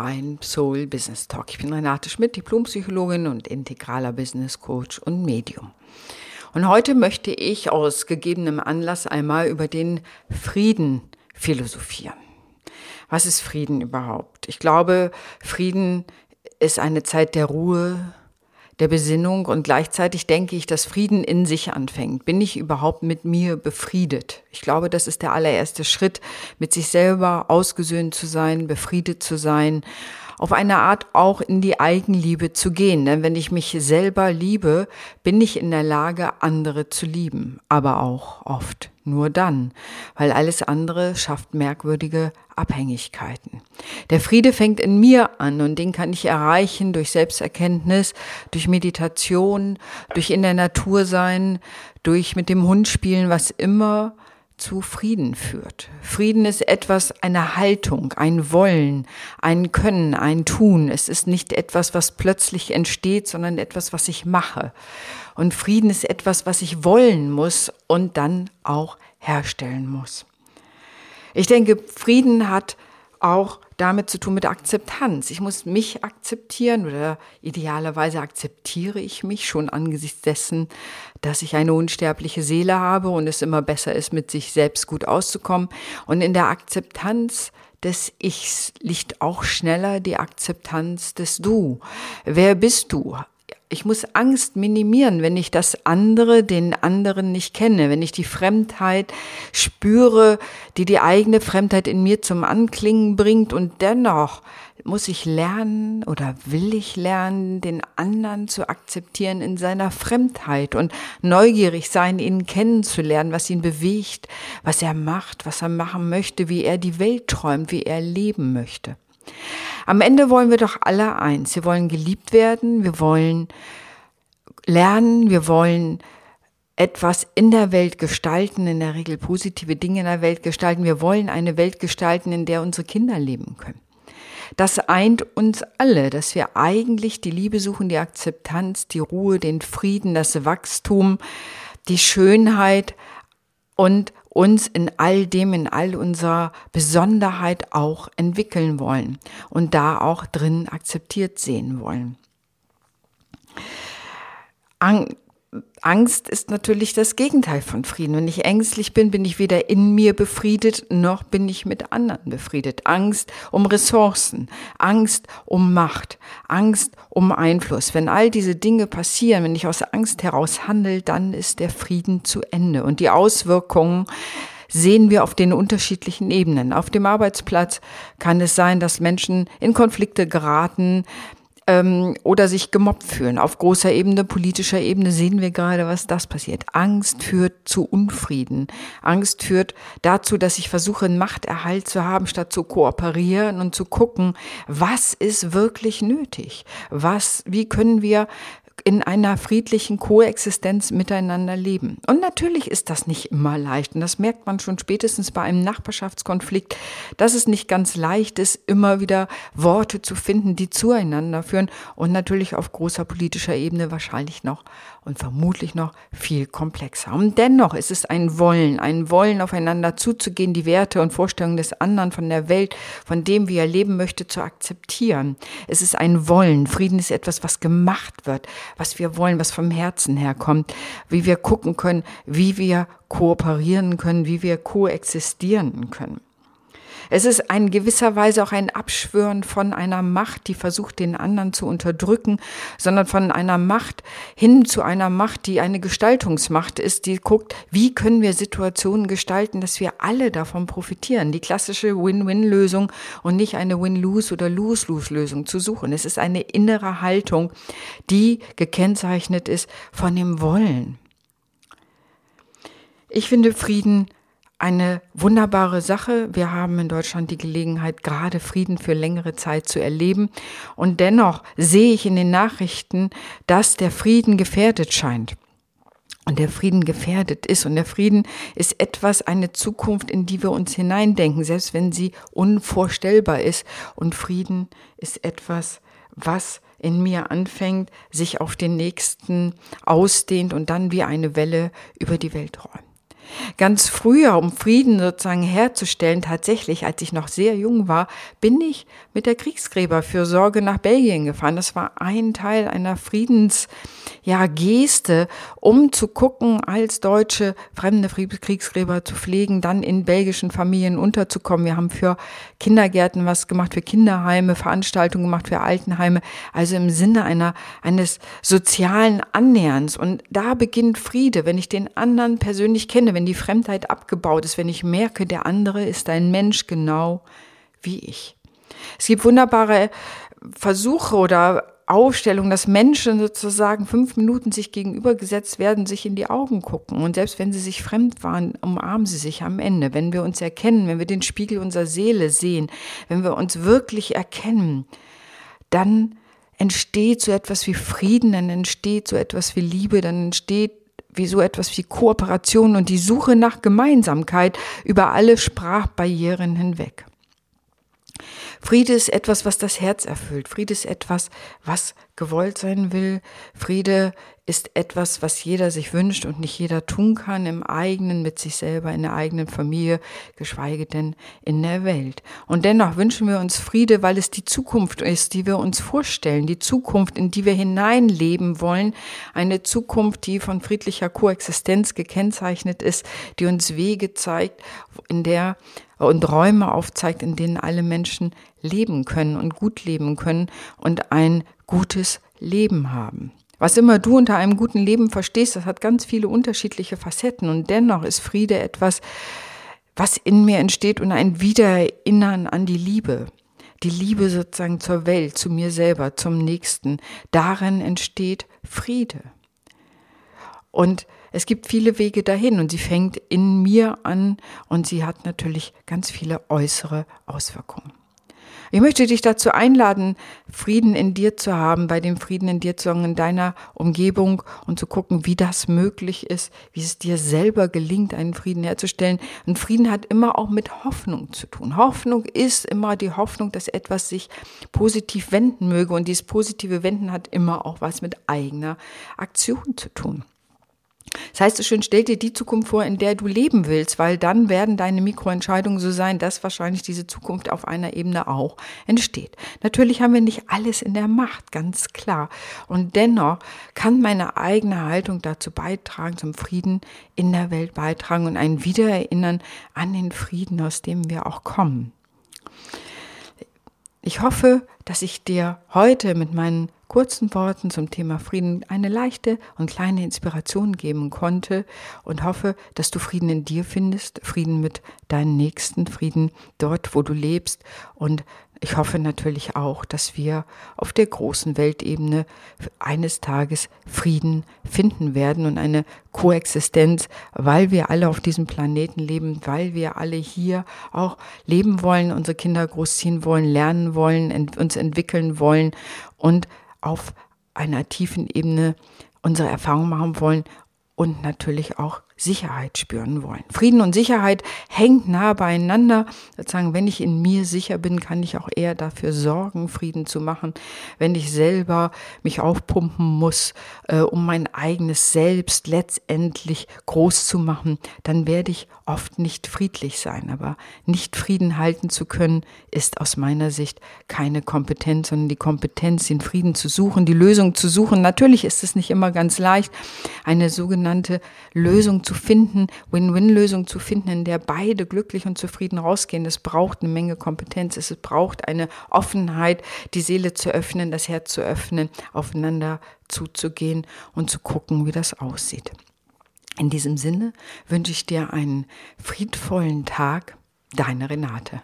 Beim Soul Business Talk. Ich bin Renate Schmidt, Diplompsychologin und integraler Business Coach und Medium. Und heute möchte ich aus gegebenem Anlass einmal über den Frieden philosophieren. Was ist Frieden überhaupt? Ich glaube, Frieden ist eine Zeit der Ruhe, der Besinnung und gleichzeitig denke ich, dass Frieden in sich anfängt. Bin ich überhaupt mit mir befriedet? Ich glaube, das ist der allererste Schritt, mit sich selber ausgesöhnt zu sein, befriedet zu sein auf eine Art auch in die Eigenliebe zu gehen. Denn wenn ich mich selber liebe, bin ich in der Lage, andere zu lieben. Aber auch oft nur dann, weil alles andere schafft merkwürdige Abhängigkeiten. Der Friede fängt in mir an und den kann ich erreichen durch Selbsterkenntnis, durch Meditation, durch in der Natur sein, durch mit dem Hund spielen, was immer zu Frieden führt. Frieden ist etwas, eine Haltung, ein Wollen, ein Können, ein Tun. Es ist nicht etwas, was plötzlich entsteht, sondern etwas, was ich mache. Und Frieden ist etwas, was ich wollen muss und dann auch herstellen muss. Ich denke, Frieden hat auch damit zu tun mit Akzeptanz. Ich muss mich akzeptieren oder idealerweise akzeptiere ich mich schon angesichts dessen, dass ich eine unsterbliche Seele habe und es immer besser ist, mit sich selbst gut auszukommen. Und in der Akzeptanz des Ichs liegt auch schneller die Akzeptanz des Du. Wer bist du? Ich muss Angst minimieren, wenn ich das andere, den anderen nicht kenne, wenn ich die Fremdheit spüre, die die eigene Fremdheit in mir zum Anklingen bringt und dennoch muss ich lernen oder will ich lernen, den anderen zu akzeptieren in seiner Fremdheit und neugierig sein, ihn kennenzulernen, was ihn bewegt, was er macht, was er machen möchte, wie er die Welt träumt, wie er leben möchte. Am Ende wollen wir doch alle eins. Wir wollen geliebt werden, wir wollen lernen, wir wollen etwas in der Welt gestalten, in der Regel positive Dinge in der Welt gestalten. Wir wollen eine Welt gestalten, in der unsere Kinder leben können. Das eint uns alle, dass wir eigentlich die Liebe suchen, die Akzeptanz, die Ruhe, den Frieden, das Wachstum, die Schönheit und uns in all dem, in all unserer Besonderheit auch entwickeln wollen und da auch drin akzeptiert sehen wollen. Angst ist natürlich das Gegenteil von Frieden. Wenn ich ängstlich bin, bin ich weder in mir befriedet, noch bin ich mit anderen befriedet. Angst um Ressourcen, Angst um Macht, Angst um Einfluss. Wenn all diese Dinge passieren, wenn ich aus Angst heraus handle, dann ist der Frieden zu Ende. Und die Auswirkungen sehen wir auf den unterschiedlichen Ebenen. Auf dem Arbeitsplatz kann es sein, dass Menschen in Konflikte geraten, ähm, oder sich gemobbt fühlen. Auf großer Ebene, politischer Ebene sehen wir gerade, was das passiert. Angst führt zu Unfrieden. Angst führt dazu, dass ich versuche, einen Machterhalt zu haben, statt zu kooperieren und zu gucken, was ist wirklich nötig? Was, wie können wir in einer friedlichen Koexistenz miteinander leben. Und natürlich ist das nicht immer leicht. Und das merkt man schon spätestens bei einem Nachbarschaftskonflikt, dass es nicht ganz leicht ist, immer wieder Worte zu finden, die zueinander führen. Und natürlich auf großer politischer Ebene wahrscheinlich noch und vermutlich noch viel komplexer. Und dennoch ist es ein Wollen, ein Wollen aufeinander zuzugehen, die Werte und Vorstellungen des anderen von der Welt, von dem, wie er leben möchte, zu akzeptieren. Es ist ein Wollen. Frieden ist etwas, was gemacht wird, was wir wollen, was vom Herzen herkommt, wie wir gucken können, wie wir kooperieren können, wie wir koexistieren können. Es ist in gewisser Weise auch ein Abschwören von einer Macht, die versucht, den anderen zu unterdrücken, sondern von einer Macht hin zu einer Macht, die eine Gestaltungsmacht ist, die guckt, wie können wir Situationen gestalten, dass wir alle davon profitieren. Die klassische Win-Win-Lösung und nicht eine Win-Lose oder Lose-Lose-Lösung zu suchen. Es ist eine innere Haltung, die gekennzeichnet ist von dem Wollen. Ich finde Frieden eine wunderbare Sache. Wir haben in Deutschland die Gelegenheit, gerade Frieden für längere Zeit zu erleben. Und dennoch sehe ich in den Nachrichten, dass der Frieden gefährdet scheint. Und der Frieden gefährdet ist. Und der Frieden ist etwas, eine Zukunft, in die wir uns hineindenken, selbst wenn sie unvorstellbar ist. Und Frieden ist etwas, was in mir anfängt, sich auf den nächsten ausdehnt und dann wie eine Welle über die Welt räumt. Ganz früher, um Frieden sozusagen herzustellen, tatsächlich, als ich noch sehr jung war, bin ich mit der Kriegsgräberfürsorge nach Belgien gefahren. Das war ein Teil einer Friedens, ja, um zu gucken, als Deutsche fremde Kriegsgräber zu pflegen, dann in belgischen Familien unterzukommen. Wir haben für Kindergärten was gemacht, für Kinderheime, Veranstaltungen gemacht für Altenheime, also im Sinne einer, eines sozialen Annäherns. Und da beginnt Friede, wenn ich den anderen persönlich kenne, wenn die Fremdheit abgebaut ist, wenn ich merke, der andere ist ein Mensch genau wie ich. Es gibt wunderbare Versuche oder Aufstellungen, dass Menschen sozusagen fünf Minuten sich gegenübergesetzt werden, sich in die Augen gucken. Und selbst wenn sie sich fremd waren, umarmen sie sich am Ende. Wenn wir uns erkennen, wenn wir den Spiegel unserer Seele sehen, wenn wir uns wirklich erkennen, dann entsteht so etwas wie Frieden, dann entsteht so etwas wie Liebe, dann entsteht wie so etwas wie Kooperation und die Suche nach Gemeinsamkeit über alle Sprachbarrieren hinweg. Friede ist etwas, was das Herz erfüllt. Friede ist etwas, was gewollt sein will. Friede ist etwas, was jeder sich wünscht und nicht jeder tun kann im eigenen, mit sich selber, in der eigenen Familie, geschweige denn in der Welt. Und dennoch wünschen wir uns Friede, weil es die Zukunft ist, die wir uns vorstellen, die Zukunft, in die wir hineinleben wollen, eine Zukunft, die von friedlicher Koexistenz gekennzeichnet ist, die uns Wege zeigt, in der und Räume aufzeigt, in denen alle Menschen leben können und gut leben können und ein gutes Leben haben. Was immer du unter einem guten Leben verstehst, das hat ganz viele unterschiedliche Facetten und dennoch ist Friede etwas, was in mir entsteht und ein Wiedererinnern an die Liebe. Die Liebe sozusagen zur Welt, zu mir selber, zum Nächsten. Darin entsteht Friede. Und es gibt viele Wege dahin und sie fängt in mir an und sie hat natürlich ganz viele äußere Auswirkungen. Ich möchte dich dazu einladen, Frieden in dir zu haben, bei dem Frieden in dir zu haben, in deiner Umgebung und zu gucken, wie das möglich ist, wie es dir selber gelingt, einen Frieden herzustellen. Und Frieden hat immer auch mit Hoffnung zu tun. Hoffnung ist immer die Hoffnung, dass etwas sich positiv wenden möge. Und dieses positive Wenden hat immer auch was mit eigener Aktion zu tun. Das heißt schön, stell dir die Zukunft vor, in der du leben willst, weil dann werden deine Mikroentscheidungen so sein, dass wahrscheinlich diese Zukunft auf einer Ebene auch entsteht. Natürlich haben wir nicht alles in der Macht, ganz klar. Und dennoch kann meine eigene Haltung dazu beitragen, zum Frieden in der Welt beitragen und ein Wiedererinnern an den Frieden, aus dem wir auch kommen. Ich hoffe, dass ich dir heute mit meinen kurzen Worten zum Thema Frieden eine leichte und kleine Inspiration geben konnte und hoffe, dass du Frieden in dir findest, Frieden mit deinen Nächsten, Frieden dort, wo du lebst und ich hoffe natürlich auch, dass wir auf der großen Weltebene eines Tages Frieden finden werden und eine Koexistenz, weil wir alle auf diesem Planeten leben, weil wir alle hier auch leben wollen, unsere Kinder großziehen wollen, lernen wollen, uns entwickeln wollen und auf einer tiefen Ebene unsere Erfahrungen machen wollen und natürlich auch Sicherheit spüren wollen. Frieden und Sicherheit hängt nah beieinander. Sozusagen, wenn ich in mir sicher bin, kann ich auch eher dafür sorgen, Frieden zu machen. Wenn ich selber mich aufpumpen muss, äh, um mein eigenes Selbst letztendlich groß zu machen, dann werde ich oft nicht friedlich sein. Aber nicht Frieden halten zu können, ist aus meiner Sicht keine Kompetenz, sondern die Kompetenz, den Frieden zu suchen, die Lösung zu suchen. Natürlich ist es nicht immer ganz leicht, eine sogenannte Lösung zu finden, Win-Win-Lösung zu finden, in der beide glücklich und zufrieden rausgehen. Es braucht eine Menge Kompetenz, es braucht eine Offenheit, die Seele zu öffnen, das Herz zu öffnen, aufeinander zuzugehen und zu gucken, wie das aussieht. In diesem Sinne wünsche ich dir einen friedvollen Tag, deine Renate.